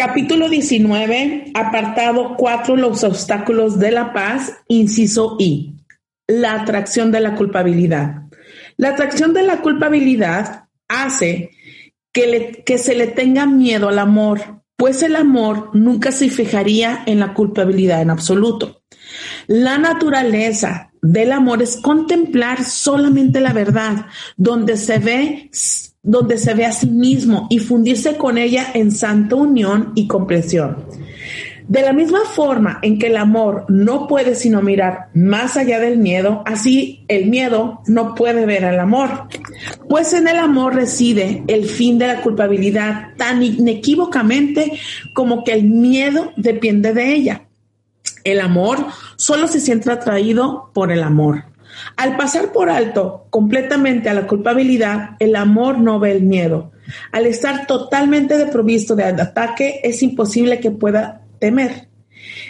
Capítulo 19, apartado 4, los obstáculos de la paz, inciso I, la atracción de la culpabilidad. La atracción de la culpabilidad hace que, que se le tenga miedo al amor, pues el amor nunca se fijaría en la culpabilidad en absoluto. La naturaleza del amor es contemplar solamente la verdad, donde se ve donde se ve a sí mismo y fundirse con ella en santa unión y comprensión. De la misma forma en que el amor no puede sino mirar más allá del miedo, así el miedo no puede ver al amor, pues en el amor reside el fin de la culpabilidad tan inequívocamente como que el miedo depende de ella. El amor solo se siente atraído por el amor. Al pasar por alto completamente a la culpabilidad, el amor no ve el miedo. Al estar totalmente desprovisto de ataque, es imposible que pueda temer.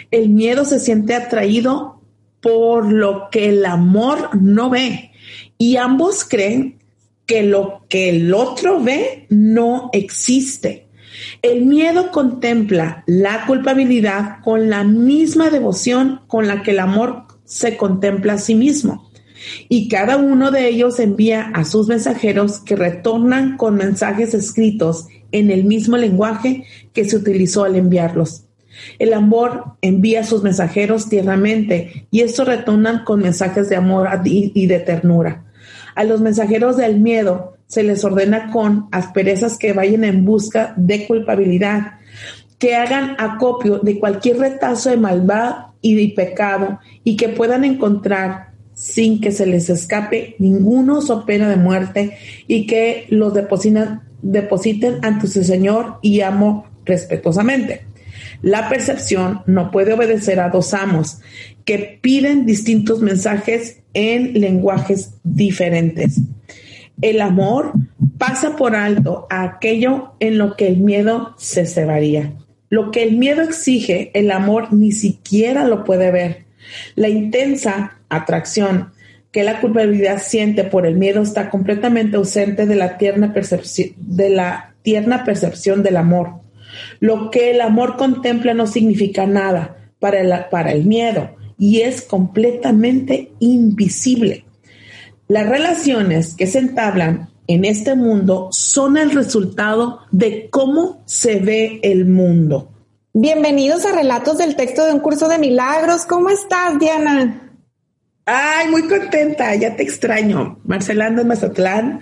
El miedo se siente atraído por lo que el amor no ve y ambos creen que lo que el otro ve no existe. El miedo contempla la culpabilidad con la misma devoción con la que el amor se contempla a sí mismo y cada uno de ellos envía a sus mensajeros que retornan con mensajes escritos en el mismo lenguaje que se utilizó al enviarlos. El amor envía a sus mensajeros tiernamente y estos retornan con mensajes de amor y de ternura. A los mensajeros del miedo se les ordena con asperezas que vayan en busca de culpabilidad, que hagan acopio de cualquier retazo de maldad y de pecado y que puedan encontrar sin que se les escape ninguno so pena de muerte y que los depositen ante su Señor y amo respetuosamente. La percepción no puede obedecer a dos amos que piden distintos mensajes en lenguajes diferentes. El amor pasa por alto a aquello en lo que el miedo se cebaría. Lo que el miedo exige, el amor ni siquiera lo puede ver. La intensa atracción que la culpabilidad siente por el miedo está completamente ausente de la tierna percepción, de la tierna percepción del amor. Lo que el amor contempla no significa nada para el, para el miedo y es completamente invisible. Las relaciones que se entablan en este mundo son el resultado de cómo se ve el mundo. Bienvenidos a Relatos del Texto de un Curso de Milagros. ¿Cómo estás, Diana? Ay, muy contenta, ya te extraño. Marcela en Mazatlán.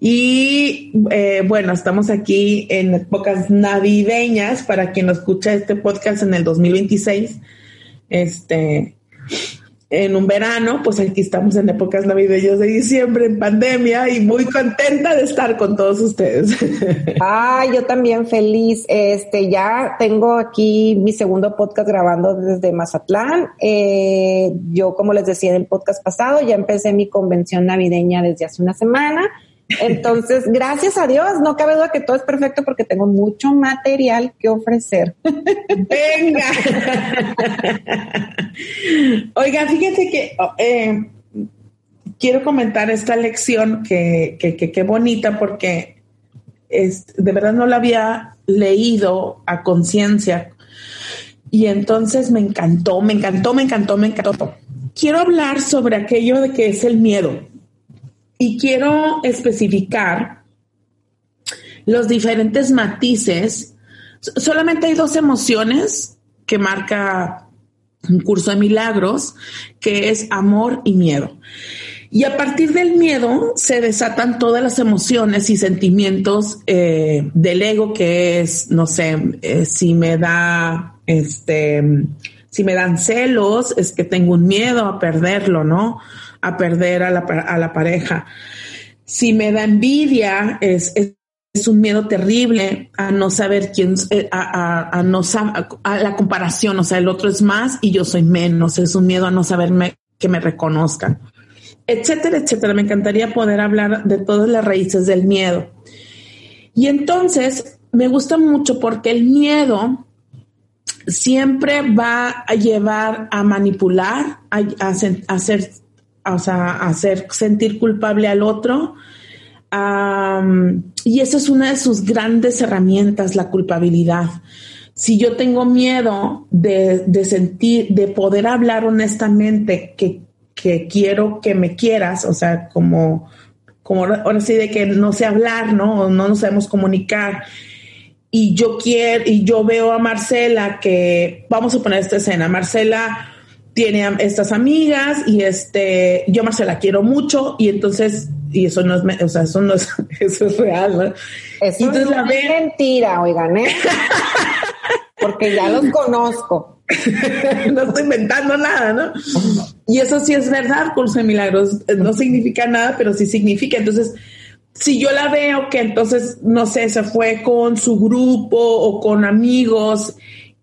Y eh, bueno, estamos aquí en épocas navideñas para quien nos escucha este podcast en el 2026. Este, en un verano, pues aquí estamos en épocas navideñas de diciembre, en pandemia, y muy contenta de estar con todos ustedes. Ay, yo también feliz. Este, ya tengo aquí mi segundo podcast grabando desde Mazatlán. Eh, yo, como les decía en el podcast pasado, ya empecé mi convención navideña desde hace una semana. Entonces, gracias a Dios, no cabe duda que todo es perfecto porque tengo mucho material que ofrecer. Venga. Oiga, fíjense que eh, quiero comentar esta lección que, que, bonita porque es, de verdad no la había leído a conciencia y entonces me encantó, me encantó, me encantó, me encantó. quiero hablar sobre aquello de que es el miedo y quiero especificar los diferentes matices. Solamente hay dos emociones que marca un curso de milagros, que es amor y miedo. Y a partir del miedo se desatan todas las emociones y sentimientos eh, del ego, que es, no sé, eh, si me da, este, si me dan celos, es que tengo un miedo a perderlo, ¿no? A perder a la, a la pareja. Si me da envidia, es, es un miedo terrible a no saber quién, eh, a, a, no a la comparación, o sea, el otro es más y yo soy menos, es un miedo a no saberme que me reconozcan etcétera, etcétera. Me encantaría poder hablar de todas las raíces del miedo. Y entonces me gusta mucho porque el miedo siempre va a llevar a manipular, a, hacer, o sea, hacer sentir culpable al otro. y esa es una de sus grandes herramientas, la culpabilidad. Si yo tengo miedo de, de sentir, de poder hablar honestamente que que quiero que me quieras, o sea, como, como ahora sí de que no sé hablar, ¿no? no nos sabemos comunicar. Y yo quiero, y yo veo a Marcela que, vamos a poner esta escena, Marcela tiene estas amigas y este, yo Marcela quiero mucho y entonces, y eso no es, o sea, eso no es, eso es real, ¿no? Eso es mentira, oigan, ¿eh? Porque ya los conozco. no estoy inventando nada, ¿no? Y eso sí es verdad, curso de milagros. No significa nada, pero sí significa. Entonces, si yo la veo que entonces, no sé, se fue con su grupo o con amigos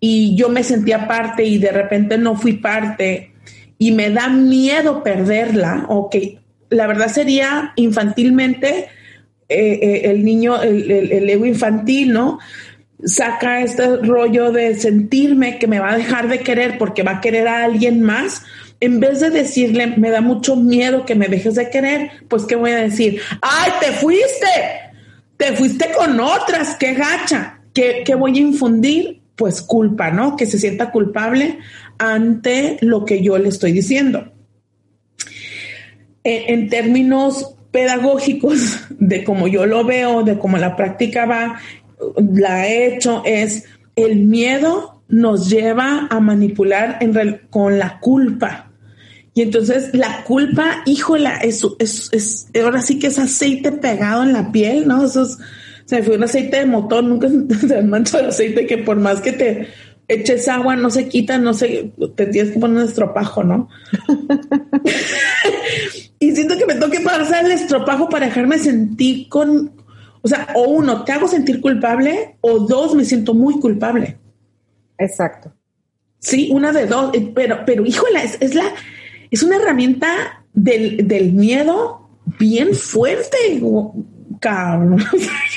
y yo me sentía parte y de repente no fui parte y me da miedo perderla, o que la verdad sería infantilmente eh, eh, el niño, el, el ego infantil, ¿no? saca este rollo de sentirme que me va a dejar de querer porque va a querer a alguien más, en vez de decirle, me da mucho miedo que me dejes de querer, pues ¿qué voy a decir? ¡Ay, te fuiste! Te fuiste con otras, qué gacha. ¿Qué, voy a infundir? Pues culpa, ¿no? Que se sienta culpable ante lo que yo le estoy diciendo. En, términos pedagógicos, de cómo yo lo veo, de cómo la práctica va, la he hecho es el miedo nos lleva a manipular con la culpa. Y entonces la culpa, híjola, es, es, ahora sí que es aceite pegado en la piel, ¿no? Eso es, se me fue un aceite de motor, nunca se mancha el aceite que por más que te eches agua no se quita, no sé, te tienes que poner un estropajo, ¿no? y siento que me toque pasar el estropajo para dejarme sentir con, o sea, o uno, te hago sentir culpable o dos, me siento muy culpable. Exacto. Sí, una de dos, eh, pero, pero híjola, es, la, es una herramienta del, miedo bien fuerte, cabrón.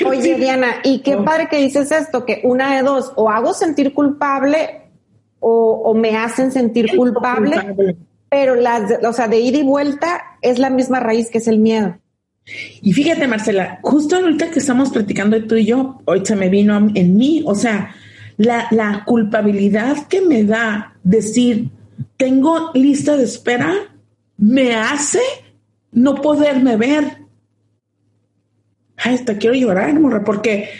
Oye, Diana, y qué padre que dices esto, que una de dos, o hago sentir culpable o, me hacen sentir culpable, pero las, o sea, de ida y vuelta es la misma raíz que es el miedo. Y fíjate, Marcela, justo ahorita que estamos platicando tú y yo, hoy se me vino en mí, o sea, la, la culpabilidad que me da decir, tengo lista de espera, me hace no poderme ver. Ay, hasta quiero llorar, morra, porque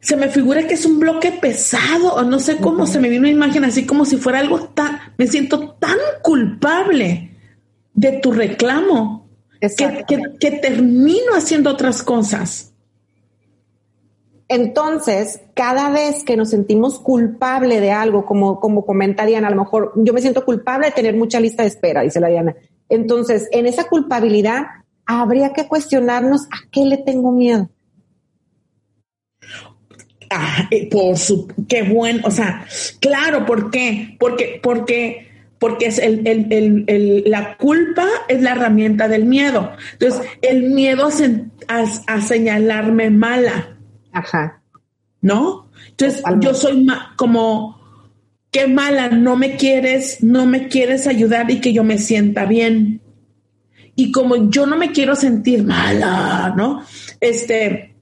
se me figura que es un bloque pesado, o no sé cómo se me vino una imagen así como si fuera algo tan, me siento tan culpable de tu reclamo que, termino haciendo otras cosas. Entonces, cada vez que nos sentimos culpable de algo, como, como comenta Diana, a lo mejor yo me siento culpable de tener mucha lista de espera, dice la Diana. Entonces, en esa culpabilidad, habría que cuestionarnos a qué le tengo miedo. Ah, por su, qué bueno, o sea, claro, ¿por qué? Porque, porque porque es el, el, el, la culpa es la herramienta del miedo. Entonces, el miedo a, a, señalarme mala. Ajá. ¿No? Entonces, yo soy como, qué mala, no me quieres, no me quieres ayudar y que yo me sienta bien. Y como yo no me quiero sentir mala, ¿no? Este,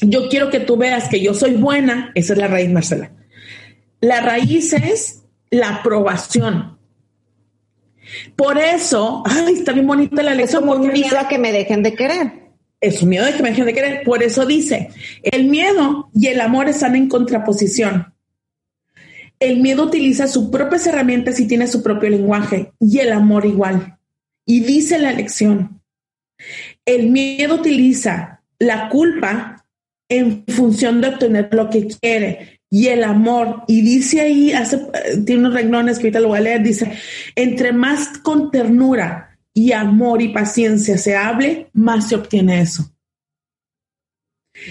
yo quiero que tú veas que yo soy buena, esa es la raíz, Marcela. La raíz es la aprobación. Por eso, ay, está bien bonita la lección. Es un miedo a que me dejen de querer. Es un miedo de que me dejen de querer. Por eso dice, el miedo y el amor están en contraposición. El miedo utiliza sus propias herramientas y tiene su propio lenguaje, y el amor igual. Y dice la lección, el miedo utiliza la culpa en función de obtener lo que quiere y el amor. Y dice ahí, hace, tiene unos reglones que ahorita lo voy a leer, dice, entre más con ternura y amor y paciencia se hable, más se obtiene eso.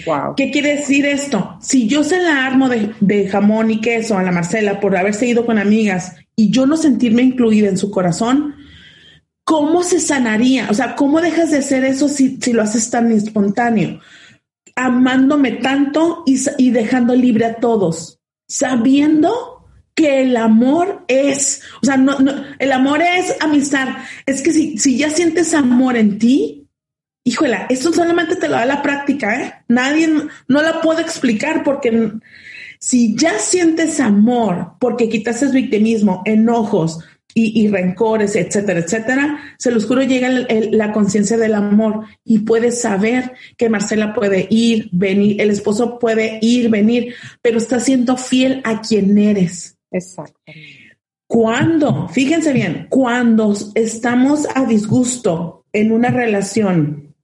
Wow. ¿Qué quiere decir esto? Si yo se la armo de, de, jamón y queso a la Marcela por haberse ido con amigas y yo no sentirme incluida en su corazón, ¿cómo se sanaría? O sea, ¿cómo dejas de hacer eso si, si lo haces tan espontáneo? Amándome tanto y, y dejando libre a todos, sabiendo que el amor es, o sea, no, no, el amor es amistad. Es que si, si ya sientes amor en ti, híjola, esto solamente te lo da la práctica, ¿eh? Nadie, no la puedo explicar porque si ya sientes amor, porque quitaste victimismo, enojos y, y, rencores, etcétera, etcétera, se los juro, llega el, el, la conciencia del amor y puedes saber que Marcela puede ir, venir, el esposo puede ir, venir, pero está siendo fiel a quien eres. Exactamente. Cuando, fíjense bien, cuando estamos a disgusto en una relación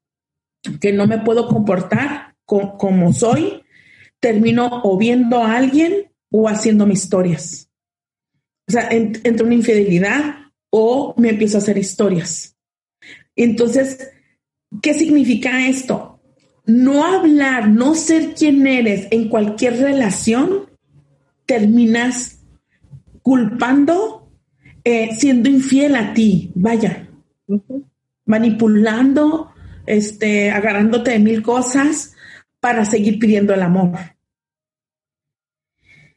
que no me puedo comportar co como soy, termino o viendo a alguien o haciendo mis historias. O sea, en, entre una infidelidad o me empiezo a hacer historias. Entonces, ¿qué significa esto? No hablar, no ser quien eres en cualquier relación, terminas culpando, eh, siendo infiel a ti, vaya, uh -huh. manipulando, este, agarrándote de mil cosas para seguir pidiendo el amor.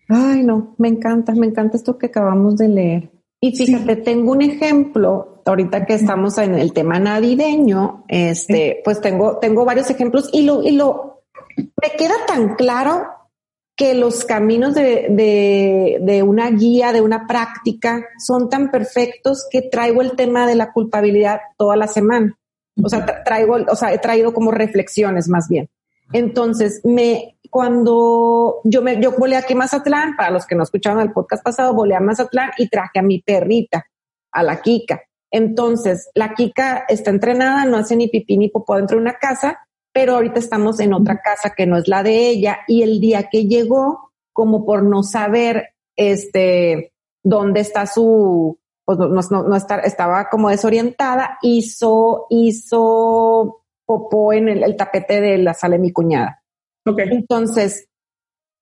Ay, no, me encanta, me encanta esto que acabamos de leer. Y fíjate, sí. tengo un ejemplo, ahorita que estamos en el tema navideño, este, pues tengo, tengo varios ejemplos y lo, y lo, me queda tan claro que los caminos de, de, de, una guía, de una práctica, son tan perfectos que traigo el tema de la culpabilidad toda la semana. O sea, traigo, o sea, he traído como reflexiones más bien. Entonces, me, cuando yo me, yo volé aquí a Mazatlán, para los que no escucharon el podcast pasado, volé a Mazatlán y traje a mi perrita, a la Kika. Entonces, la Kika está entrenada, no hace ni pipí ni popó dentro de una casa, pero ahorita estamos en otra casa que no es la de ella y el día que llegó, como por no saber, este, dónde está su, pues no, no, estaba como desorientada, hizo, hizo popó en el, tapete de la sala de mi cuñada. Okay. Entonces,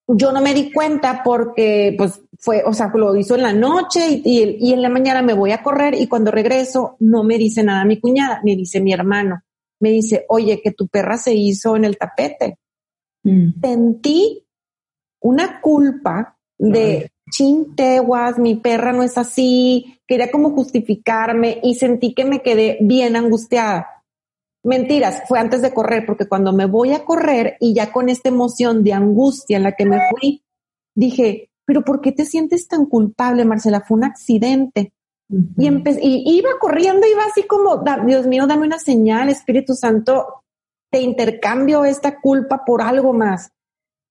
yo no me di cuenta porque, pues, fue, o sea, lo hizo en la noche y, en la mañana me voy a correr y cuando regreso no me dice nada mi cuñada, me dice mi hermano, me dice, oye, que tu perra se hizo en el tapete. Mm. Sentí una culpa de chinteguas, mi perra no es así, quería como justificarme y sentí que me quedé bien angustiada Mentiras, fue antes de correr, porque cuando me voy a correr y ya con esta emoción de angustia en la que me fui, dije, pero ¿por qué te sientes tan culpable, Marcela? Fue un accidente. Uh -huh. y, empe y iba corriendo, iba así como, Dios mío, dame una señal, Espíritu Santo, te intercambio esta culpa por algo más.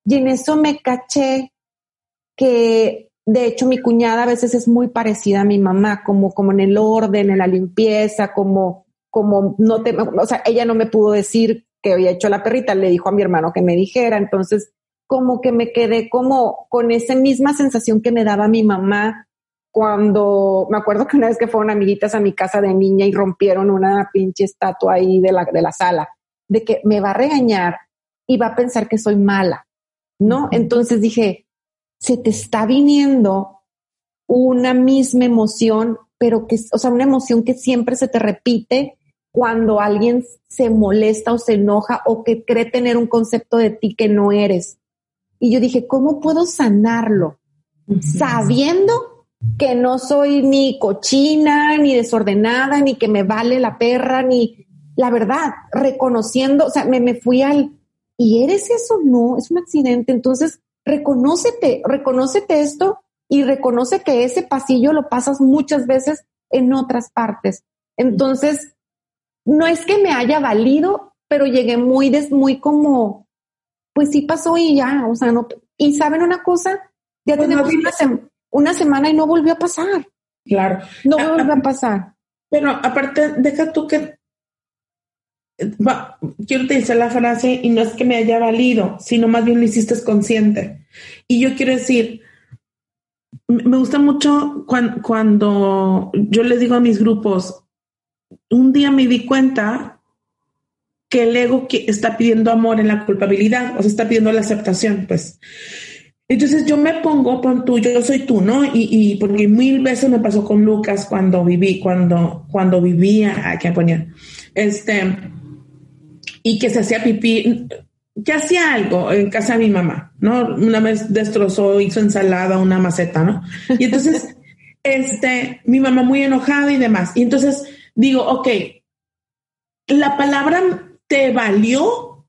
Y en eso me caché que, de hecho, mi cuñada a veces es muy parecida a mi mamá, como, como en el orden, en la limpieza, como como no te, o sea, ella no me pudo decir que había hecho la perrita, le dijo a mi hermano que me dijera, entonces como que me quedé como con esa misma sensación que me daba mi mamá cuando, me acuerdo que una vez que fueron amiguitas a mi casa de niña y rompieron una pinche estatua ahí de la, de la sala, de que me va a regañar y va a pensar que soy mala, ¿no? Entonces dije, se te está viniendo una misma emoción, pero que, o sea, una emoción que siempre se te repite cuando alguien se molesta o se enoja o que cree tener un concepto de ti que no eres. Y yo dije, ¿cómo puedo sanarlo? Uh -huh. Sabiendo que no soy ni cochina, ni desordenada, ni que me vale la perra, ni la verdad, reconociendo, o sea, me, me fui al, ¿y eres eso? No, es un accidente. Entonces, reconócete, reconócete esto y reconoce que ese pasillo lo pasas muchas veces en otras partes. Entonces, no es que me haya valido, pero llegué muy, des, muy como, pues sí pasó y ya, o sea, no. Y saben una cosa, ya pues tenemos una, una, semana y no volvió a pasar. Claro. No volvió a pasar. Pero aparte, deja tú que quiero utilizar la frase y no es que me haya valido, sino más bien lo hiciste consciente. Y yo quiero decir, me gusta mucho cuando, cuando yo les digo a mis grupos, un día me di cuenta que el ego que está pidiendo amor en la culpabilidad, o sea, está pidiendo la aceptación, pues. Entonces yo me pongo, pon tú, yo soy tú, ¿no? Y, y porque mil veces me pasó con Lucas cuando viví, cuando, cuando vivía, aquí ponía, este, y que se hacía pipí, que hacía algo en casa de mi mamá, ¿no? Una vez destrozó, hizo ensalada, una maceta, ¿no? Y entonces, este, mi mamá muy enojada y demás. Y entonces digo, ok, la palabra te valió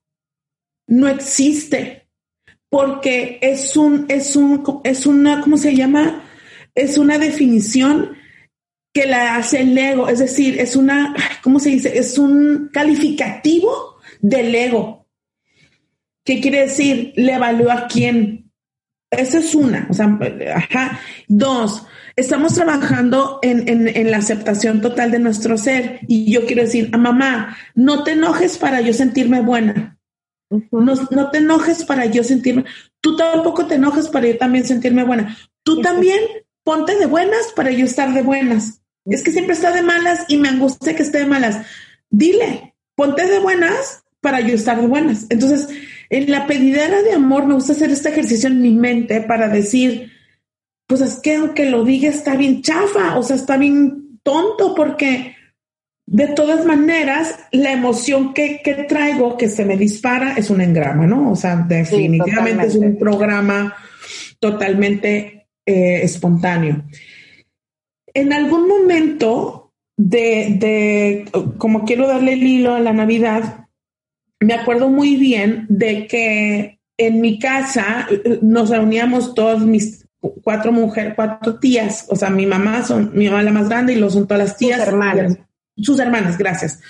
no existe porque es un, es un, es una, ¿cómo se llama? Es una definición que la hace el ego, es decir, es una, ¿cómo se dice? Es un calificativo del ego. ¿Qué quiere decir? Le evalúa a quién. Esa es una. O sea, ajá. Dos, estamos trabajando en, en, la aceptación total de nuestro ser. Y yo quiero decir, a mamá, no te enojes para yo sentirme buena. no, no, te enojes para yo sentirme. Tú tampoco te enojes para yo también sentirme buena. Tú también ponte de buenas para yo estar de buenas. Es que siempre está de malas y me angustia que esté de malas. Dile, ponte de buenas para yo estar de buenas. Entonces, en la pedidera de amor me gusta hacer este ejercicio en mi mente para decir, pues es que aunque lo diga está bien chafa, o sea, está bien tonto porque de todas maneras la emoción que, traigo, que se me dispara, es un engrama, ¿no? O sea, definitivamente es un programa totalmente eh, espontáneo. En algún momento de, de, como quiero darle el hilo a la Navidad, me acuerdo muy bien de que en mi casa eh, nos reuníamos todas mis cuatro mujeres, cuatro tías, o sea, mi mamá son, mi mamá la más grande y lo son todas las tías. Sus hermanas. Sus hermanas, gracias.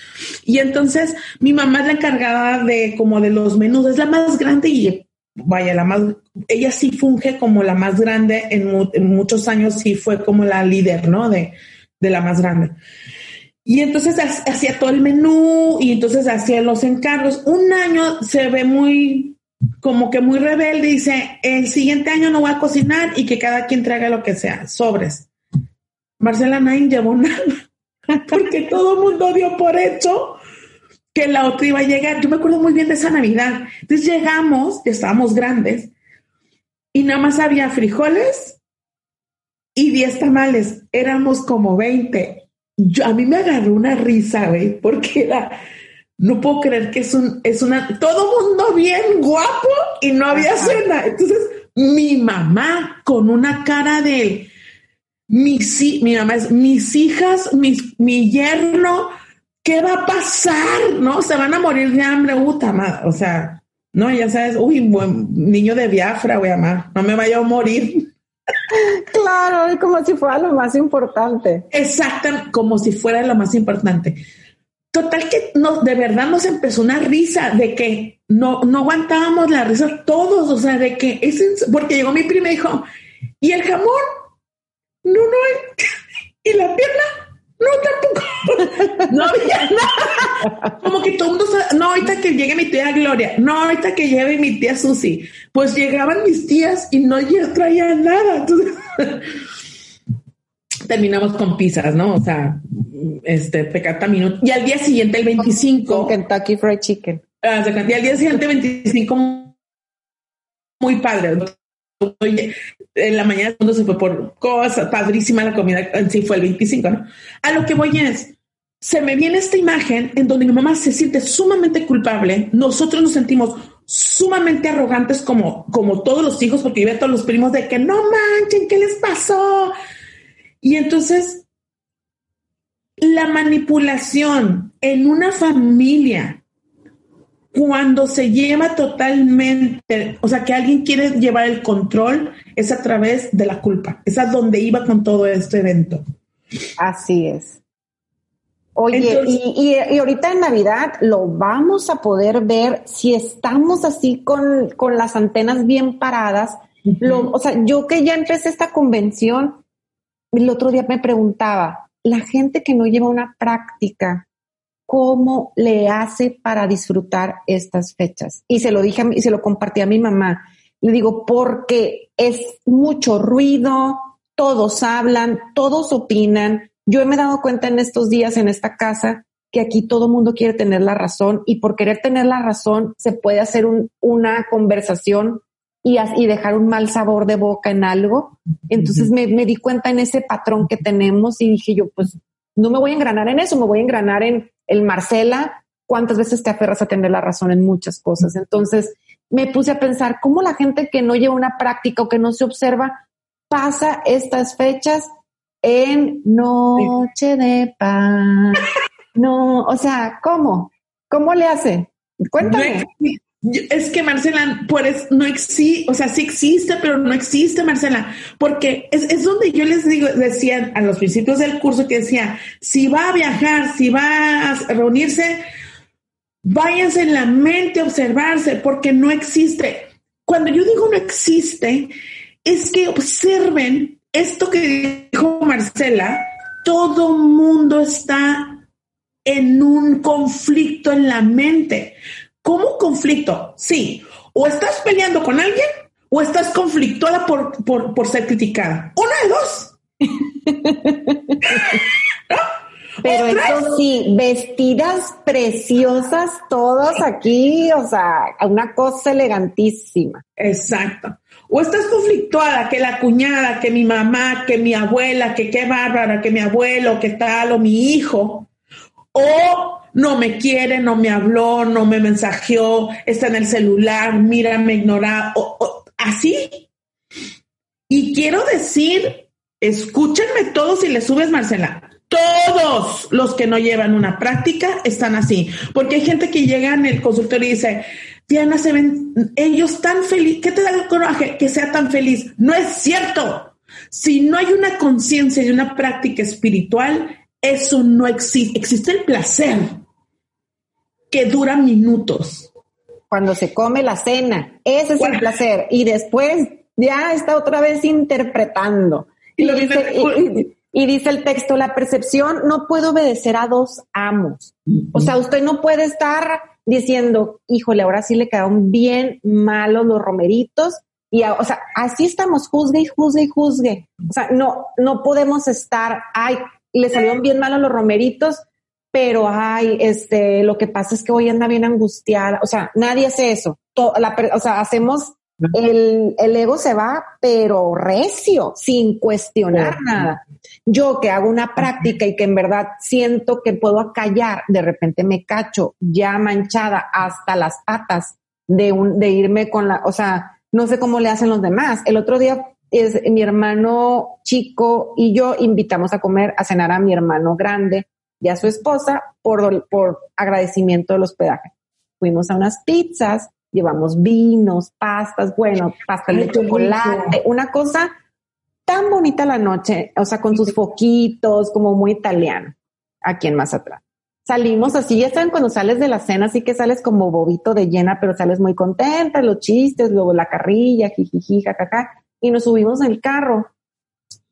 Y entonces mi mamá es la encargada de como de los menús, es la más grande y vaya, la más, ella sí funge como la más grande en, en muchos años, sí fue como la líder, ¿no? De, de la más grande. Y entonces hacía todo el menú y entonces hacía los encargos. Un año se ve muy, como que muy rebelde, dice, el siguiente año no voy a cocinar y que cada quien traiga lo que sea, sobres. Marcela Nain llevó nada, porque todo el mundo dio por hecho que la otra iba a llegar. Yo me acuerdo muy bien de esa Navidad. Entonces llegamos, estábamos grandes, y nada más había frijoles y 10 tamales. Éramos como 20 yo, a mí me agarró una risa, güey, porque era, no puedo creer que es un, es una, todo mundo bien guapo y no había cena. Entonces, mi mamá con una cara de, mis, mi mamá es, mis hijas, mis, mi yerno, ¿qué va a pasar? ¿No? Se van a morir de hambre, puta madre. O sea, no, ya sabes, uy, buen niño de Biafra, güey, mamá, no me vaya a morir. Claro, es como si fuera lo más importante. Exacto, como si fuera lo más importante. Total que no, de verdad nos empezó una risa de que no, no aguantábamos la risa todos, o sea, de que es porque llegó mi prima y dijo, ¿y el jamón? No, no, ¿y la pierna? No, tampoco. no había nada. Como que todo el mundo, no, ahorita que llegue mi tía Gloria, no, ahorita que llegue mi tía Susi. Pues llegaban mis tías y no traían nada. Entonces, terminamos con pizzas, ¿no? O sea, este, pecata minuto. Y al día siguiente, el 25. Con Kentucky Fried Chicken. y al día siguiente, 25, muy padre en la mañana cuando se fue por cosas, padrísima la comida, en sí fue el 25, ¿no? A lo que voy es, se me viene esta imagen en donde mi mamá se siente sumamente culpable, nosotros nos sentimos sumamente arrogantes como, como todos los hijos, porque yo veo a todos los primos de que no manchen, ¿qué les pasó? Y entonces, la manipulación en una familia cuando se lleva totalmente, o sea, que alguien quiere llevar el control, es a través de la culpa. Es a donde iba con todo este evento. Así es. Oye, y, y, ahorita en Navidad lo vamos a poder ver si estamos así con, con las antenas bien paradas. lo, o sea, yo que ya empecé esta convención, el otro día me preguntaba, la gente que no lleva una práctica, ¿cómo le hace para disfrutar estas fechas? Y se lo dije y se lo compartí a mi mamá. Le digo, porque es mucho ruido, todos hablan, todos opinan, yo me he dado cuenta en estos días en esta casa que aquí todo mundo quiere tener la razón y por querer tener la razón se puede hacer una conversación y, y, dejar un mal sabor de boca en algo. Entonces me, me, di cuenta en ese patrón que tenemos y dije yo, pues no me voy a engranar en eso, me voy a engranar en el Marcela, cuántas veces te aferras a tener la razón en muchas cosas. Entonces me puse a pensar cómo la gente que no lleva una práctica o que no se observa pasa estas fechas en Noche de Paz. No, o sea, ¿cómo? ¿Cómo le hace? Cuéntame. Es que Marcela, pues no existe, o sea, sí existe, pero no existe, Marcela, porque es, es, donde yo les digo, decía a los principios del curso que decía, si va a viajar, si va a reunirse, váyanse en la mente a observarse, porque no existe. Cuando yo digo no existe, es que observen esto que dijo Marcela, todo mundo está en un conflicto en la mente. ¿Cómo conflicto? Sí, o estás peleando con alguien o estás conflictuada por, por, ser criticada. Una de dos. Pero eso sí, vestidas preciosas, todos aquí, o sea, una cosa elegantísima. Exacto. O estás conflictuada, que la cuñada, que mi mamá, que mi abuela, que qué bárbara, que mi abuelo, que tal, o mi hijo. O no me quiere, no me habló, no me mensajeó, está en el celular, mira, me ignora, así. Y quiero decir, escúchenme todos y le subes, Marcela. Todos los que no llevan una práctica están así, porque hay gente que llega en el consultorio y dice, Diana, se ven ellos tan feliz, ¿qué te da el coraje que sea tan feliz? No es cierto. Si no hay una conciencia y una práctica espiritual, eso no existe. Existe el placer que dura minutos. Cuando se come la cena, ese es el placer. Y después ya está otra vez interpretando. Y, y dice el texto, la percepción no puede obedecer a dos amos. O sea, usted no puede estar diciendo, híjole, ahora sí le quedaron bien malos los romeritos. Y, o sea, así estamos, juzgue y juzgue y juzgue. O sea, no, no podemos estar, ay, le salieron bien malos los romeritos, pero ay, este, lo que pasa es que hoy anda bien angustiada. O sea, nadie hace eso. o sea, hacemos el, el, ego se va, pero recio, sin cuestionar nada. Yo que hago una práctica y que en verdad siento que puedo acallar, de repente me cacho ya manchada hasta las patas de, un, de irme con la, o sea, no sé cómo le hacen los demás. El otro día es mi hermano chico y yo invitamos a comer, a cenar a mi hermano grande y a su esposa por, por agradecimiento del hospedaje. Fuimos a unas pizzas llevamos vinos, pastas, bueno, pastel de chocolate, una cosa tan bonita la noche, o sea, con sus foquitos, como muy italiano, aquí en Mazatlán. Salimos así, ya saben, cuando sales de la cena, así que sales como bobito de llena, pero sales muy contenta, los chistes, luego la carrilla, jijiji, jajaja, y nos subimos en el carro.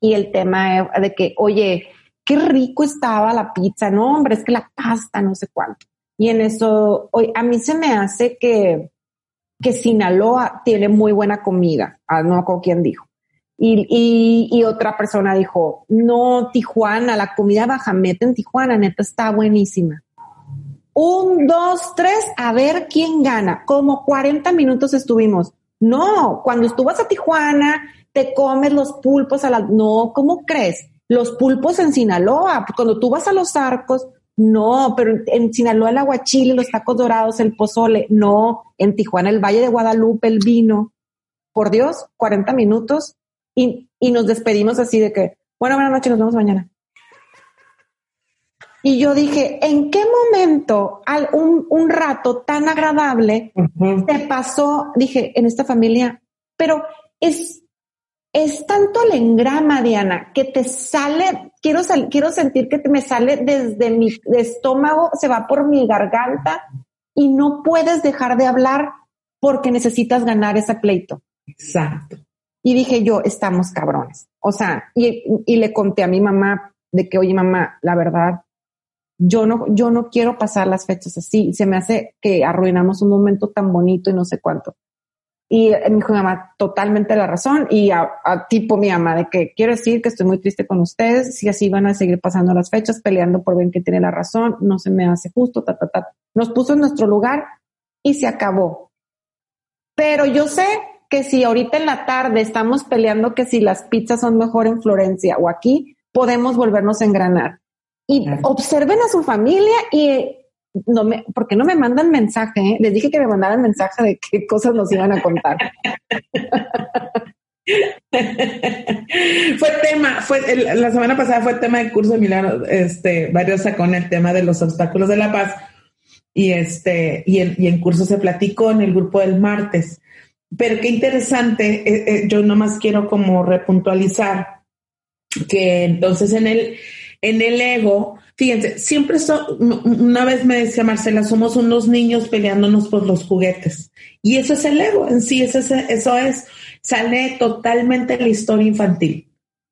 Y el tema de que, oye, qué rico estaba la pizza, no, hombre, es que la pasta, no sé cuánto. Y en eso, hoy, a mí se me hace que, que Sinaloa tiene muy buena comida. Ah, no con quién dijo. Y, y, otra persona dijo, no, Tijuana, la comida bajameta en Tijuana, neta, está buenísima. Un, dos, tres, a ver quién gana. Como 40 minutos estuvimos. No, cuando estuvas a Tijuana, te comes los pulpos a la... No, ¿cómo crees? Los pulpos en Sinaloa. Cuando tú vas a los arcos, no, pero en Sinaloa el aguachile, los tacos dorados, el pozole, no, en Tijuana el Valle de Guadalupe, el vino. Por Dios, 40 minutos y, y nos despedimos así de que, bueno, buenas noches, nos vemos mañana. Y yo dije, ¿en qué momento al un, un rato tan agradable se pasó? Dije, en esta familia, pero es, es tanto el engrama, Diana, que te sale, quiero, quiero sentir que te me sale desde mi estómago, se va por mi garganta y no puedes dejar de hablar porque necesitas ganar ese pleito. Exacto. Y dije yo, estamos cabrones. O sea, y, y le conté a mi mamá de que, oye, mamá, la verdad, yo no, yo no quiero pasar las fechas así. Se me hace que arruinamos un momento tan bonito y no sé cuánto. Y me dijo mi mamá, totalmente la razón. Y a, tipo mi mamá, de que quiero decir que estoy muy triste con ustedes. Si así van a seguir pasando las fechas, peleando por ver que tiene la razón, no se me hace justo, ta, ta, ta. Nos puso en nuestro lugar y se acabó. Pero yo sé que si ahorita en la tarde estamos peleando que si las pizzas son mejor en Florencia o aquí, podemos volvernos a engranar. Y observen a su familia y no me, porque no me mandan mensaje? Les dije que me mandaran mensaje de qué cosas nos iban a contar. fue tema, fue la semana pasada fue tema de curso de Milano, este, varios sacó el tema de los obstáculos de la paz y este, y en, y en curso se platicó en el grupo del martes. Pero qué interesante, eh, eh, yo nomás quiero como repuntualizar que entonces en el, en el ego, fíjense, siempre una vez me decía Marcela, somos unos niños peleándonos por los juguetes. Y eso es el ego en sí, eso es, eso es sale totalmente la historia infantil,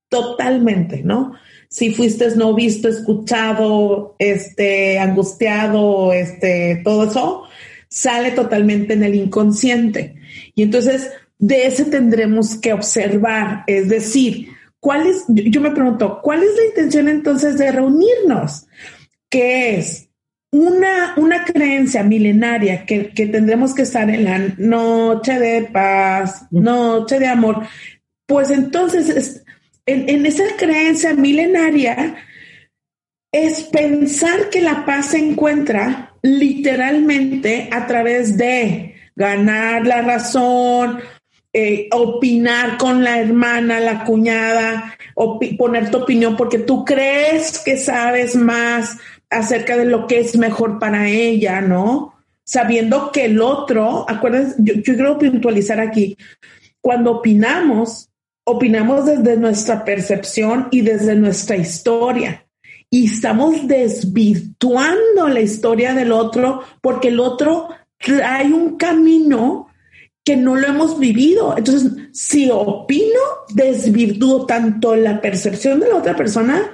totalmente, ¿no? Si fuiste no visto, escuchado, este, angustiado, este, todo eso, sale totalmente en el inconsciente. Y entonces, de ese tendremos que observar, es decir, ¿Cuál es, yo me pregunto, ¿cuál es la intención entonces de reunirnos? ¿Qué es? Una, una creencia milenaria que, tendremos que estar en la noche de paz, noche de amor. Pues entonces, en, en esa creencia milenaria, es pensar que la paz se encuentra literalmente a través de ganar la razón, eh, opinar con la hermana, la cuñada, poner tu opinión porque tú crees que sabes más acerca de lo que es mejor para ella, ¿no? Sabiendo que el otro, acuérdense, yo, yo quiero puntualizar aquí, cuando opinamos, opinamos desde nuestra percepción y desde nuestra historia. Y estamos desvirtuando la historia del otro porque el otro trae un camino que no lo hemos vivido. Entonces, si opino, desvirtúo tanto la percepción de la otra persona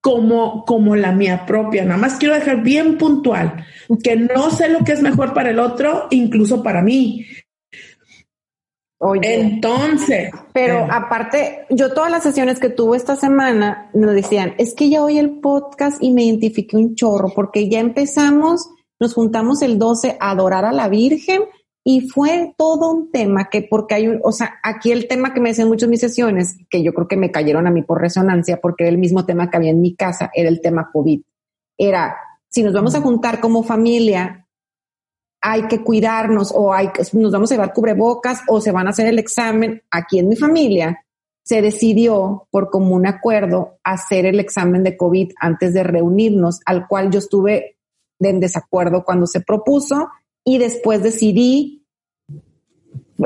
como, como la mía propia. Nada más quiero dejar bien puntual que no sé lo que es mejor para el otro, incluso para mí. Oye, entonces. Pero eh, aparte, yo todas las sesiones que tuve esta semana nos decían, es que ya oí el podcast y me identifiqué un chorro porque ya empezamos, nos juntamos el 12 a adorar a la Virgen y fue todo un tema que, porque hay un, o sea, aquí el tema que me decían muchas mis sesiones, que yo creo que me cayeron a mí por resonancia, porque era el mismo tema que había en mi casa, era el tema COVID. Era, si nos vamos a juntar como familia, hay que cuidarnos o hay que, nos vamos a llevar cubrebocas o se van a hacer el examen. Aquí en mi familia se decidió por común acuerdo hacer el examen de COVID antes de reunirnos, al cual yo estuve en desacuerdo cuando se propuso y después decidí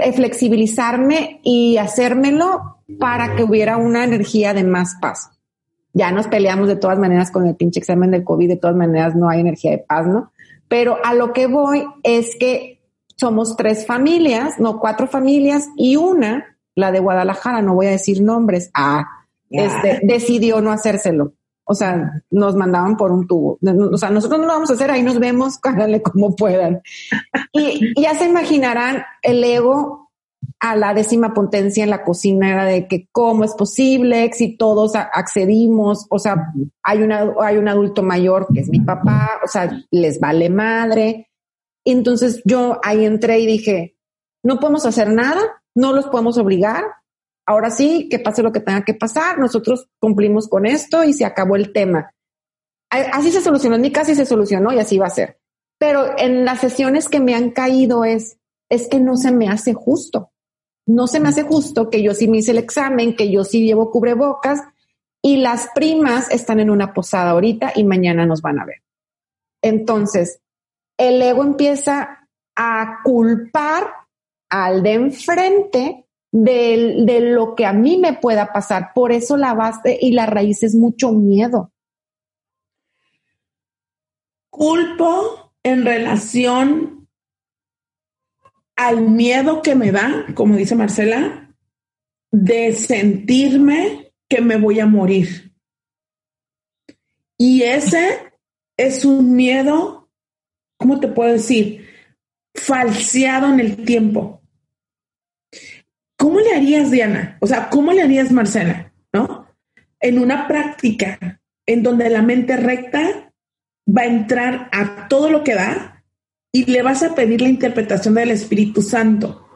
eh, flexibilizarme y hacérmelo para que hubiera una energía de más paz. Ya nos peleamos de todas maneras con el pinche examen del COVID, de todas maneras no hay energía de paz, ¿no? Pero a lo que voy es que somos tres familias, no cuatro familias y una, la de Guadalajara, no voy a decir nombres, ah, este, decidió no hacérselo. O sea, nos mandaban por un tubo. O sea, nosotros no lo vamos a hacer, ahí nos vemos, cállale como puedan. Y, ya se imaginarán el ego a la décima potencia en la cocina era de que cómo es posible, si todos accedimos, o sea, hay, una, hay un adulto mayor que es mi papá, o sea, les vale madre. Entonces yo ahí entré y dije, no podemos hacer nada, no los podemos obligar, ahora sí, que pase lo que tenga que pasar, nosotros cumplimos con esto y se acabó el tema. Así se solucionó en mi casa y se solucionó y así va a ser. Pero en las sesiones que me han caído es, es que no se me hace justo. No se me hace justo que yo sí me hice el examen, que yo sí llevo cubrebocas y las primas están en una posada ahorita y mañana nos van a ver. Entonces, el ego empieza a culpar al de enfrente de, de lo que a mí me pueda pasar. Por eso la base y la raíz es mucho miedo. Culpo en relación al miedo que me da, como dice Marcela, de sentirme que me voy a morir. Y ese es un miedo, ¿cómo te puedo decir? Falseado en el tiempo. ¿Cómo le harías, Diana? O sea, ¿cómo le harías, Marcela? ¿No? En una práctica en donde la mente recta va a entrar a todo lo que da y le vas a pedir la interpretación del Espíritu Santo.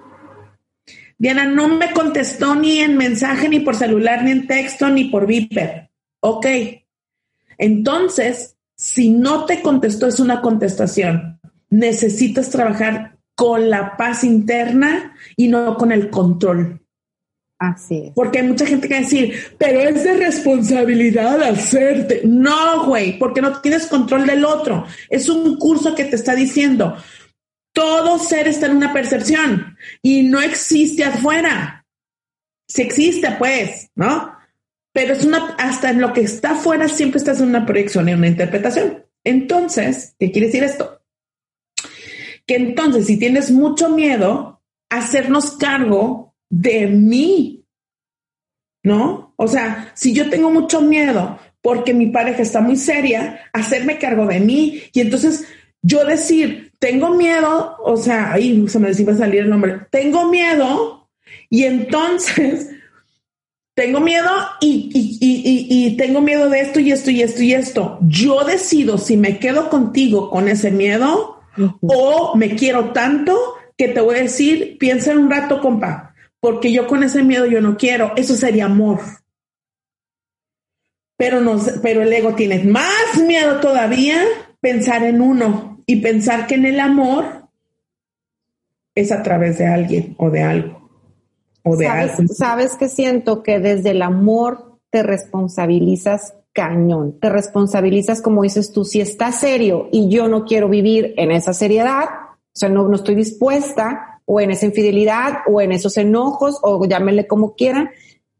Diana no me contestó ni en mensaje, ni por celular, ni en texto, ni por Viper. Ok. Entonces, si no te contestó, es una contestación. Necesitas trabajar con la paz interna y no con el control. Así es. Porque hay mucha gente que va a decir, pero es de responsabilidad hacerte. No, güey, porque no tienes control del otro. Es un curso que te está diciendo, todo ser está en una percepción y no existe afuera. Si existe, pues, ¿no? Pero es una, hasta en lo que está afuera siempre estás en una proyección y una interpretación. Entonces, ¿qué quiere decir esto? Que entonces, si tienes mucho miedo, hacernos cargo de mí, ¿no? O sea, si yo tengo mucho miedo porque mi pareja está muy seria, hacerme cargo de mí y entonces yo decir, tengo miedo, o sea, ahí se me iba a salir el nombre, tengo miedo y entonces tengo miedo y, y, tengo miedo de esto y esto y esto y esto. Yo decido si me quedo contigo con ese miedo o me quiero tanto que te voy a decir, piensa en un rato, compa, porque yo con ese miedo yo no quiero. Eso sería amor. Pero, nos, pero el ego tiene más miedo todavía pensar en uno y pensar que en el amor es a través de alguien o de algo. O de ¿Sabes, Sabes que siento que desde el amor te responsabilizas cañón, te responsabilizas como dices tú, si está serio y yo no quiero vivir en esa seriedad, o sea, no, no estoy dispuesta o en esa infidelidad o en esos enojos o llámenle como quieran,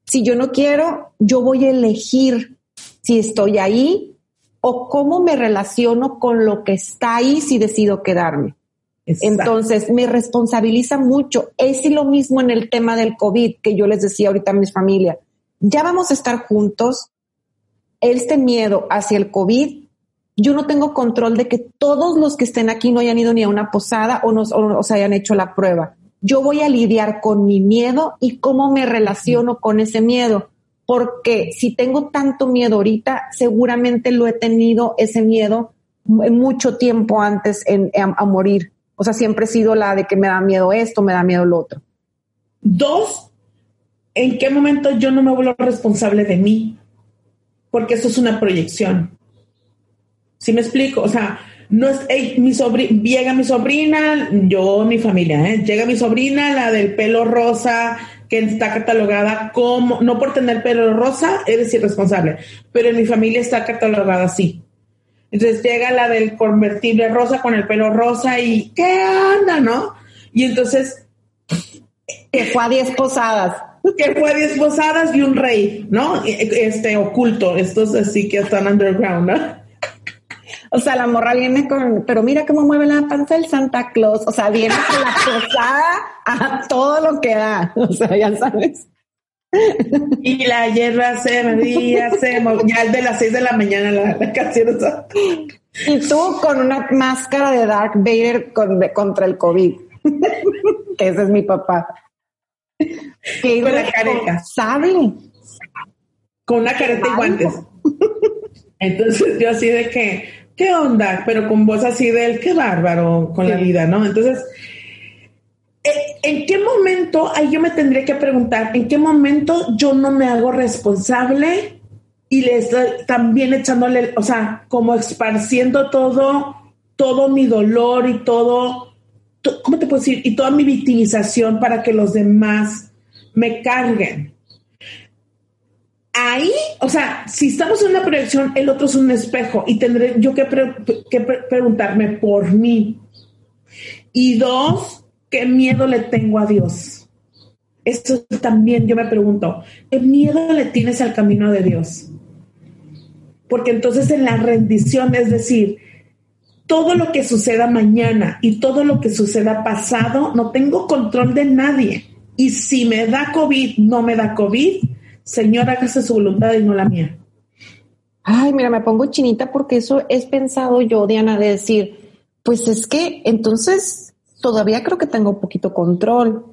si yo no quiero, yo voy a elegir si estoy ahí o cómo me relaciono con lo que está ahí si decido quedarme. Entonces, me responsabiliza mucho. Es lo mismo en el tema del COVID que yo les decía ahorita a mis familia. Ya vamos a estar juntos. Este miedo hacia el COVID, yo no tengo control de que todos los que estén aquí no hayan ido ni a una posada o, no, se hayan hecho la prueba. Yo voy a lidiar con mi miedo y cómo me relaciono con ese miedo porque si tengo tanto miedo ahorita, seguramente lo he tenido ese miedo mucho tiempo antes a, morir. O sea, siempre he sido la de que me da miedo esto, me da miedo lo otro. Dos, ¿en qué momento yo no me vuelvo responsable de mí? Porque eso es una proyección. ¿Sí me explico? O sea, no es, mi sobrina, llega mi sobrina, yo, mi familia, ¿eh? llega mi sobrina, la del pelo rosa, que está catalogada como, no por tener pelo rosa, eres irresponsable, pero en mi familia está catalogada así. Entonces llega la del convertible rosa con el pelo rosa y ¿qué onda, no? Y entonces... Que fue a diez posadas. Que fue diez posadas y un rey, ¿no? Este oculto, estos así que están underground, ¿no? O sea, la morra viene con, pero mira cómo mueve la panza el Santa Claus. O sea, viene con la posada a todo lo que da. O sea, ya sabes. Y la hierba se movía, se ya el de las seis de la mañana la, canción. Y tú con una máscara de Dark Vader contra el COVID. que ese es mi papá. Que con la careta. ¿Sabe? Con una careta y guantes. Entonces yo así de que ¿qué onda? Pero con voz así de él, qué bárbaro con la vida, ¿no? Entonces, eh, ¿en qué momento, ahí yo me tendría que preguntar, ¿en qué momento yo no me hago responsable y le estoy también echándole, o sea, como esparciendo todo, todo mi dolor y todo, ¿cómo te puedo decir? Y toda mi victimización para que los demás me carguen ahí, o sea, si estamos en una proyección, el otro es un espejo y tendré yo que, preguntarme por mí. Y dos, ¿qué miedo le tengo a Dios? Eso también yo me pregunto, ¿qué miedo le tienes al camino de Dios? Porque entonces en la rendición, es decir, todo lo que suceda mañana y todo lo que suceda pasado, no tengo control de nadie. Y si me da COVID, no me da COVID, Señor, hágase su voluntad y no la mía. Ay, mira, me pongo chinita porque eso es pensado yo, Diana, de decir, pues es que entonces todavía creo que tengo un poquito control,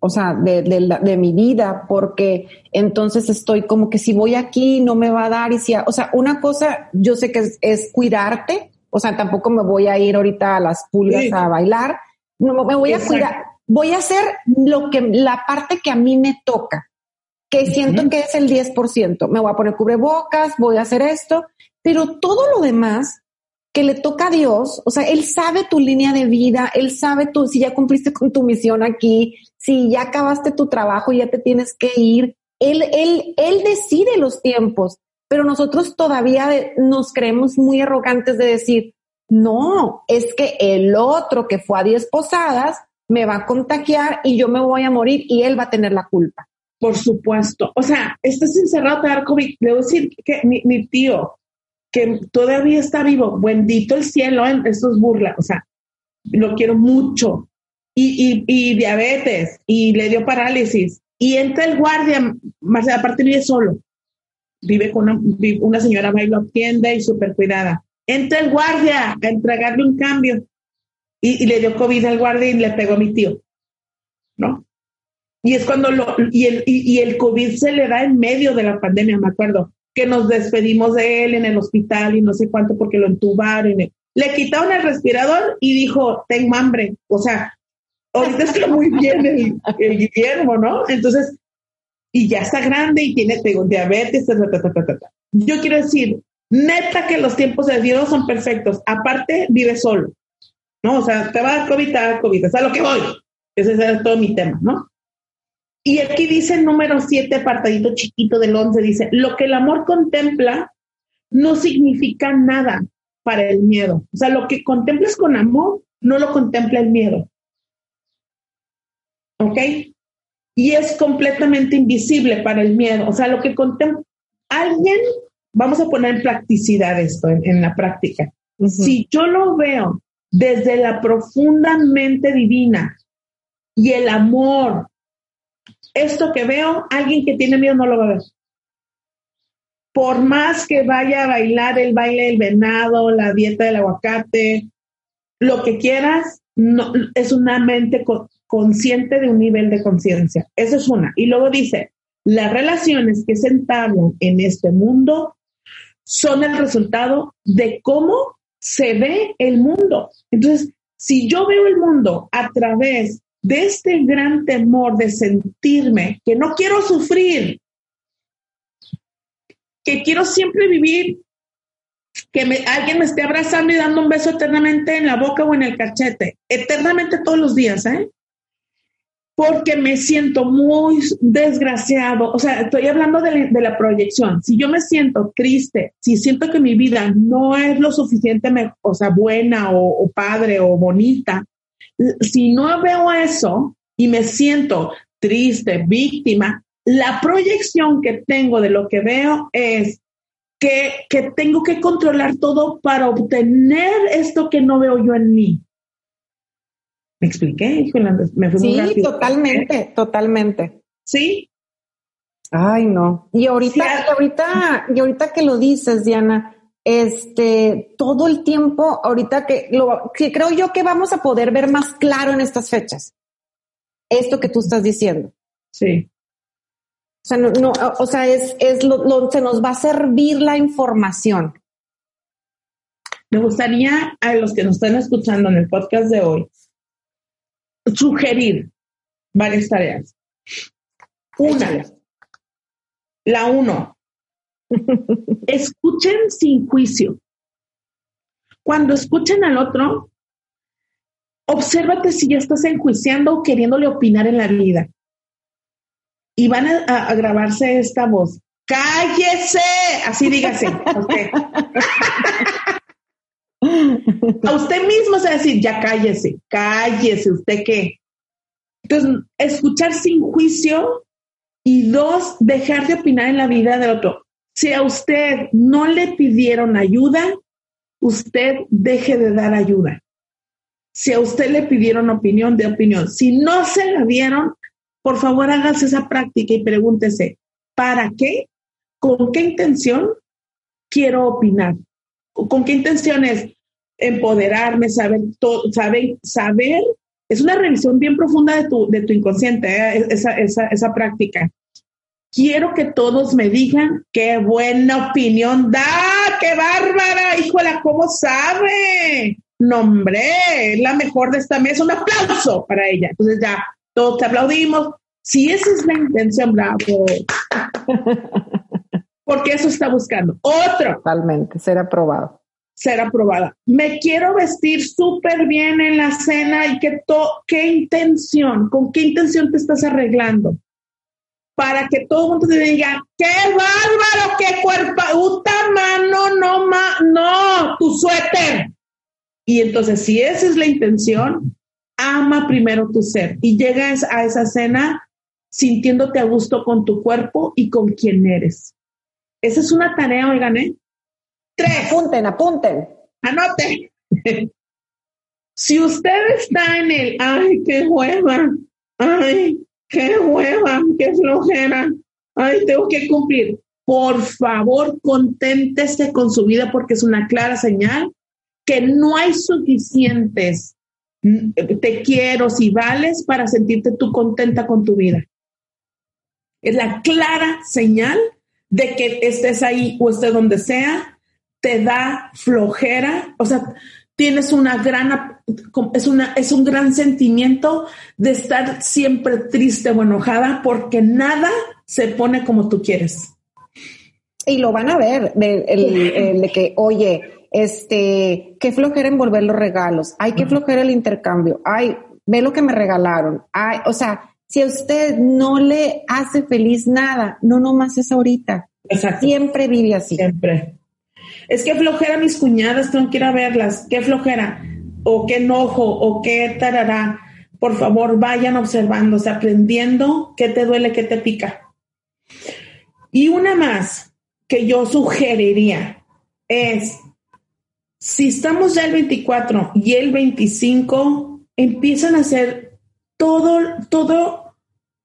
o sea, de, de, mi vida, porque entonces estoy como que si voy aquí no me va a dar y si, o sea, una cosa yo sé que es, cuidarte, o sea, tampoco me voy a ir ahorita a las pulgas a bailar, no me voy a cuidar, voy a hacer lo que, la parte que a mí me toca, que siento que es el 10%, me voy a poner cubrebocas, voy a hacer esto, pero todo lo demás que le toca a Dios, o sea, Él sabe tu línea de vida, Él sabe tú, si ya cumpliste con tu misión aquí, si ya acabaste tu trabajo, ya te tienes que ir. Él, él, él decide los tiempos, pero nosotros todavía nos creemos muy arrogantes de decir, no, es que el otro que fue a diez posadas me va a contagiar y yo me voy a morir y él va a tener la culpa. Por supuesto. O sea, estás encerrado te dar COVID. Debo decir que mi, tío, que todavía está vivo, bendito el cielo, en estos burlas, o sea, lo quiero mucho. Y, y, diabetes, y le dio parálisis. Y entra el guardia, más aparte vive solo. Vive con una, una señora va y lo atiende y súper cuidada. Entra el guardia a entregarle un cambio. Y, le dio COVID al guardia y le pegó a mi tío. ¿No? Y es cuando lo, y el, y, y el COVID se le da en medio de la pandemia, me acuerdo que nos despedimos de él en el hospital y no sé cuánto porque lo entubaron. Le quitaron el respirador y dijo, tengo hambre. O sea, ahorita está muy bien el, el Guillermo, ¿no? Entonces, y ya está grande y tiene tengo, diabetes, ta, ta, ta, Yo quiero decir, neta que los tiempos de Dios son perfectos. Aparte, vive solo, ¿no? O sea, te va a dar COVID, te va a COVID. Es a lo que voy. Ese es todo mi tema, ¿no? Y aquí dice el número 7, apartadito chiquito del 11, dice, lo que el amor contempla no significa nada para el miedo. O sea, lo que contemplas con amor no lo contempla el miedo. ¿Ok? Y es completamente invisible para el miedo. O sea, lo que contempla alguien, vamos a poner en practicidad esto, en, la práctica. Si yo lo veo desde la profundamente divina y el amor esto que veo, alguien que tiene miedo no lo va a ver. Por más que vaya a bailar el baile del venado, la dieta del aguacate, lo que quieras, es una mente consciente de un nivel de conciencia. Eso es una. Y luego dice, las relaciones que se entablan en este mundo son el resultado de cómo se ve el mundo. Entonces, si yo veo el mundo a través de este gran temor de sentirme que no quiero sufrir, que quiero siempre vivir, que alguien me esté abrazando y dando un beso eternamente en la boca o en el cachete, eternamente todos los días, ¿eh? Porque me siento muy desgraciado. O sea, estoy hablando de la, proyección. Si yo me siento triste, si siento que mi vida no es lo suficientemente, o sea, buena o padre o bonita, si no veo eso y me siento triste, víctima, la proyección que tengo de lo que veo es que, tengo que controlar todo para obtener esto que no veo yo en mí. ¿Me expliqué? Me fui sí, totalmente, totalmente. Sí. Ay, no. Y ahorita, ahorita, y ahorita que lo dices, Diana, este, todo el tiempo, ahorita que lo que creo yo que vamos a poder ver más claro en estas fechas. Esto que tú estás diciendo. Sí. O sea, no, o sea, es, es lo, se nos va a servir la información. Me gustaría a los que nos están escuchando en el podcast de hoy sugerir varias tareas. Una, la uno, Escuchen sin juicio. Cuando escuchen al otro, obsérvate si ya estás enjuiciando o queriéndole opinar en la vida. Y van a, grabarse esta voz. ¡Cállese! Así dígase. Usted. A usted mismo se va a decir, ya cállese, cállese, ¿usted qué? Entonces, escuchar sin juicio y dos, dejar de opinar en la vida del otro. Si a usted no le pidieron ayuda, usted deje de dar ayuda. Si a usted le pidieron opinión, de opinión. Si no se la dieron, por favor hágase esa práctica y pregúntese, ¿para qué? ¿Con qué intención quiero opinar? ¿Con qué intención es empoderarme, saber todo, saber, saber? Es una revisión bien profunda de tu, de tu inconsciente, ¿eh? esa, esa, esa práctica quiero que todos me digan qué buena opinión da, qué bárbara, híjola, ¿cómo sabe? Nombre, la mejor de esta mesa, un aplauso para ella. Entonces ya, todos te aplaudimos. Si esa es la intención, bravo. Porque eso está buscando. Otro. Totalmente, ser aprobado. Ser aprobada. Me quiero vestir súper bien en la cena y que to qué intención, con qué intención te estás arreglando para que todo el mundo te diga, qué bárbaro, qué cuerpo, puta mano, no, ma, no, tu suéter. Y entonces, si esa es la intención, ama primero tu ser y llegas a esa cena sintiéndote a gusto con tu cuerpo y con quien eres. Esa es una tarea, oigan, ¿eh? Tres. Apunten, apunten. Anoten. si usted está en el, ay, qué hueva, ay, qué hueva, qué flojera, ay, tengo que cumplir. Por favor, conténtese con su vida porque es una clara señal que no hay suficientes mm, te quiero si vales para sentirte tú contenta con tu vida. Es la clara señal de que estés ahí o estés donde sea, te da flojera, o sea, tienes una gran, es, una, es un gran sentimiento de estar siempre triste o enojada porque nada se pone como tú quieres. Y lo van a ver, de, el, de que, oye, este, qué flojera envolver los regalos, ay, qué flojera el intercambio, ay, ve lo que me regalaron, ay, o sea, si a usted no le hace feliz nada, no nomás es ahorita. Siempre vive así. Siempre. Es que flojera mis cuñadas, tengo que ir a verlas, qué flojera, o qué enojo, o qué tarará. Por favor, vayan observándose, aprendiendo qué te duele, qué te pica. Y una más que yo sugeriría es, si estamos ya el 24 y el 25, empiezan a hacer todo, todo,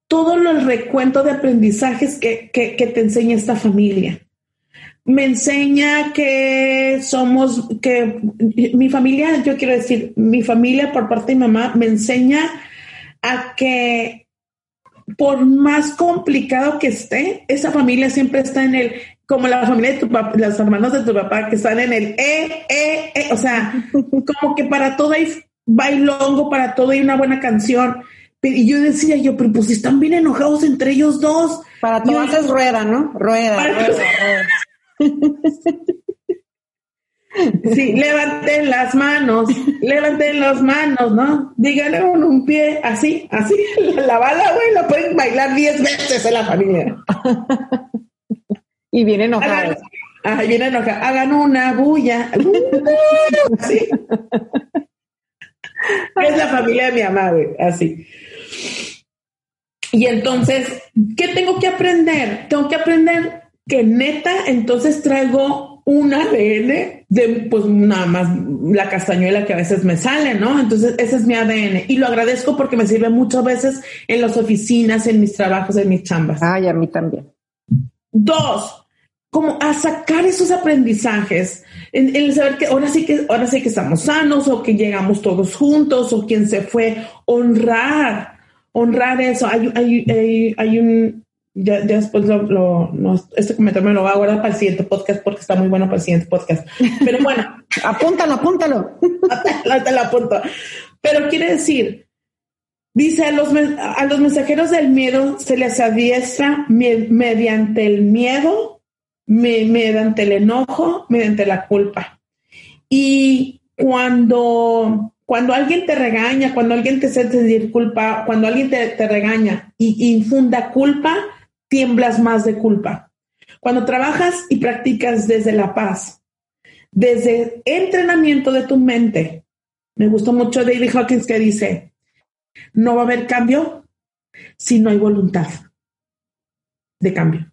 todo el recuento de aprendizajes que, que te enseña esta familia me enseña que somos, que mi familia, yo quiero decir, mi familia por parte de mi mamá me enseña a que por más complicado que esté, esa familia siempre está en el, como la familia de tu papá, los hermanos de tu papá que están en el eh, eh, eh, o sea, como que para todo hay bailongo, para todo hay una buena canción. Y yo decía yo, pero pues están bien enojados entre ellos dos. Para todo haces rueda, ¿no? Rueda, rueda, rueda. Sí, levanten las manos, levanten las manos, ¿no? Díganle con un pie, así, así, la bala, güey, la pueden bailar diez veces en la familia. Y vienen enojados. Hagan, vienen enojados. Hagan una bulla. Así. Es la familia de mi mamá, güey, así. Y entonces, ¿qué tengo que aprender? Tengo que aprender que neta, entonces traigo un ADN de pues nada más la castañuela que a veces me sale, ¿no? Entonces ese es mi ADN y lo agradezco porque me sirve muchas veces en las oficinas, en mis trabajos, en mis chambas. Ay, a mí también. Dos, como a sacar esos aprendizajes, en, el saber que ahora sí que ahora sí que estamos sanos o que llegamos todos juntos o quien se fue, honrar, honrar eso. Hay, hay, hay un ya, después lo, este comentario me lo voy a guardar para el siguiente podcast porque está muy bueno para el siguiente podcast. Pero bueno. apúntalo, apúntalo. te lo apunto. Pero quiere decir, dice a los, a los mensajeros del miedo se les adiestra mediante el miedo, mediante el enojo, mediante la culpa. Y cuando cuando alguien te regaña, cuando alguien te hace sentir culpa, cuando alguien te, te regaña y infunda culpa, tiemblas más de culpa. Cuando trabajas y practicas desde la paz, desde entrenamiento de tu mente, me gustó mucho David Hawkins que dice, No va a haber cambio si no hay voluntad de cambio.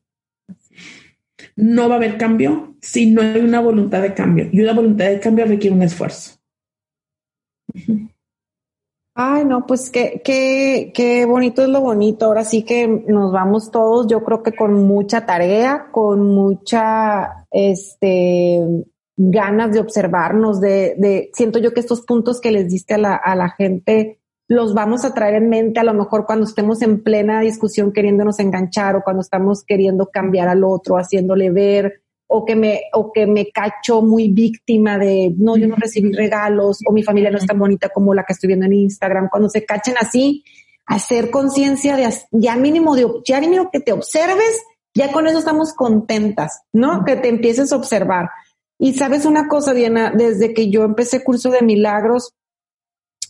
No va a haber cambio si no hay una voluntad de cambio. Y una voluntad de cambio requiere un esfuerzo. Ay, no, pues qué, qué, qué bonito es lo bonito. Ahora sí que nos vamos todos, yo creo que con mucha tarea, con mucha, este, ganas de observarnos, de, de, siento yo que estos puntos que les diste a la, a la gente los vamos a traer en mente a lo mejor cuando estemos en plena discusión queriéndonos enganchar o cuando estamos queriendo cambiar al otro, haciéndole ver o que me o que me cacho muy víctima de no yo no recibí regalos o mi familia no es tan bonita como la que estoy viendo en Instagram. Cuando se cachen así hacer conciencia de ya mínimo de ya mínimo que te observes ya con eso estamos contentas no que te empieces a observar. Y sabes una cosa Diana desde que yo empecé curso de milagros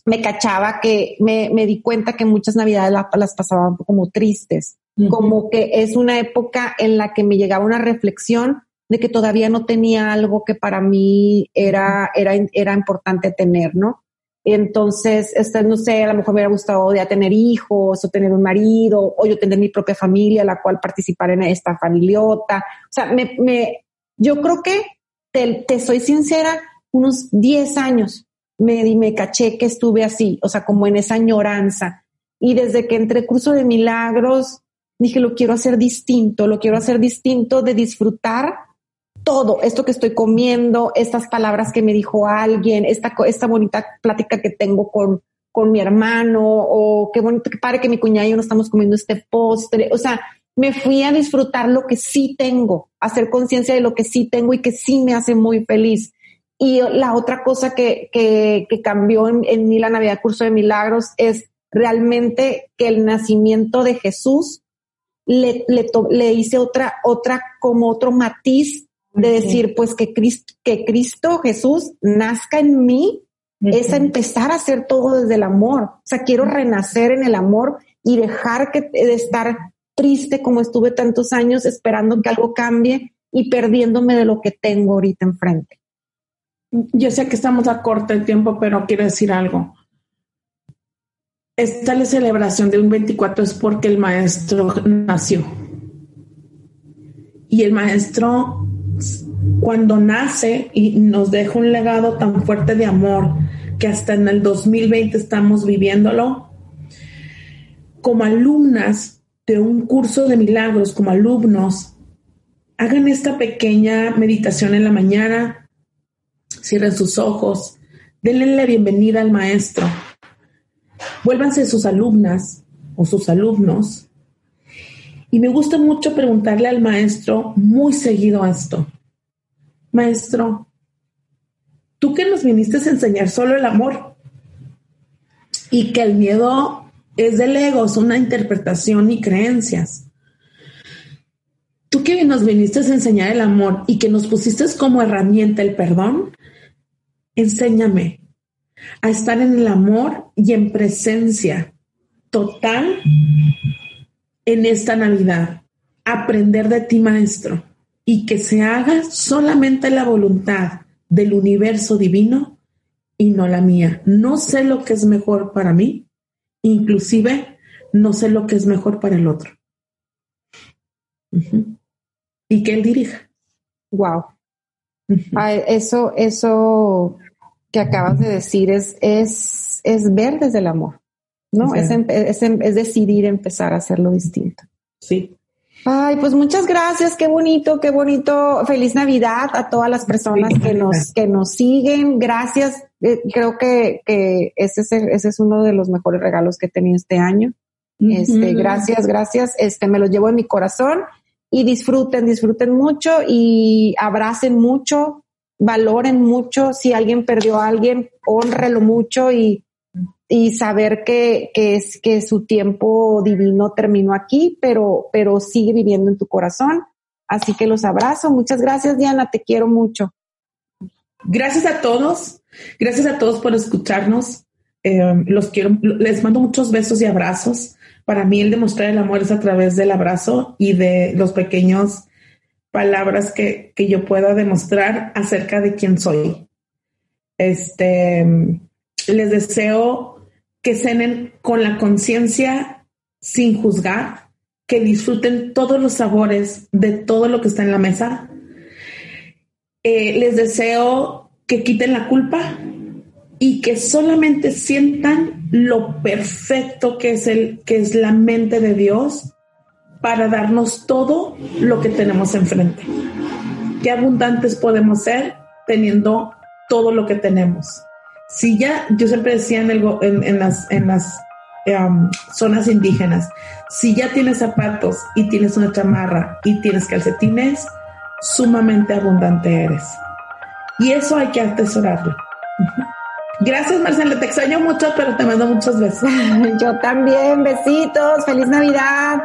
me cachaba que me, me di cuenta que muchas navidades las pasaban como tristes, como que es una época en la que me llegaba una reflexión de que todavía no tenía algo que para mí era, era, era importante tener, ¿no? Entonces, este, no sé, a lo mejor me hubiera gustado ya tener hijos o tener un marido o yo tener mi propia familia, la cual participar en esta familiota. O sea, me, me, yo creo que te, te soy sincera, unos 10 años me, me caché que estuve así, o sea, como en esa añoranza. Y desde que entré curso de milagros, dije, lo quiero hacer distinto, lo quiero hacer distinto de disfrutar todo esto que estoy comiendo, estas palabras que me dijo alguien, esta, esta bonita plática que tengo con, con mi hermano, o qué bonito que pare que mi cuñada y yo no estamos comiendo este postre. O sea, me fui a disfrutar lo que sí tengo, hacer conciencia de lo que sí tengo y que sí me hace muy feliz. Y la otra cosa que, que, que cambió en, en, mí la Navidad Curso de Milagros es realmente que el nacimiento de Jesús le, le, le hice otra, otra, como otro matiz de decir, pues que Cristo, que Cristo Jesús nazca en mí, es empezar a hacer todo desde el amor. O sea, quiero renacer en el amor y dejar que, de estar triste como estuve tantos años esperando que algo cambie y perdiéndome de lo que tengo ahorita enfrente. Yo sé que estamos a corto el tiempo, pero quiero decir algo. Esta celebración de un 24 es porque el maestro nació. Y el maestro, cuando nace y nos deja un legado tan fuerte de amor que hasta en el 2020 estamos viviéndolo, como alumnas de un curso de milagros, como alumnos, hagan esta pequeña meditación en la mañana, Cierren sus ojos, denle la bienvenida al maestro. Vuélvanse sus alumnas o sus alumnos. Y me gusta mucho preguntarle al maestro muy seguido esto. Maestro, tú que nos viniste a enseñar solo el amor y que el miedo es del ego, es una interpretación y creencias. Tú que nos viniste a enseñar el amor y que nos pusiste como herramienta el perdón, enséñame a estar en el amor y en presencia total en esta Navidad. Aprender de ti, maestro, y que se haga solamente la voluntad del universo divino y no la mía. No sé lo que es mejor para mí, inclusive no sé lo que es mejor para el otro. Y que él dirija. Wow. eso, eso que acabas de decir es, es, es ver desde el amor, ¿no? Es, es, es, decidir empezar a hacerlo distinto. Sí. Ay, pues muchas gracias, qué bonito, qué bonito. Feliz Navidad a todas las personas que nos, que nos siguen. Gracias. Eh, creo que, que ese, es, ese es uno de los mejores regalos que he tenido este año. Este, gracias, gracias. Este, me lo llevo en mi corazón y disfruten, disfruten mucho y abracen mucho, valoren mucho. Si alguien perdió a alguien, honrelo mucho y, y saber que, que, es, que su tiempo divino terminó aquí, pero, pero sigue viviendo en tu corazón. Así que los abrazo. Muchas gracias, Diana. Te quiero mucho. Gracias a todos. Gracias a todos por escucharnos. Eh, los quiero, les mando muchos besos y abrazos. Para mí el demostrar el amor es a través del abrazo y de los pequeños palabras que, que yo pueda demostrar acerca de quién soy. Este, les deseo que cenen con la conciencia sin juzgar, que disfruten todos los sabores de todo lo que está en la mesa. Eh, les deseo que quiten la culpa y que solamente sientan lo perfecto que es el que es la mente de Dios para darnos todo lo que tenemos enfrente. Qué abundantes podemos ser teniendo todo lo que tenemos. Si ya, yo siempre decía en, el, en, las, en las um, zonas indígenas, si ya tienes zapatos y tienes una chamarra y tienes calcetines, sumamente abundante eres. Y eso hay que atesorarlo. Gracias, Marcela. Te extraño mucho, pero te mando muchos besos. Yo también. Besitos. Feliz Navidad.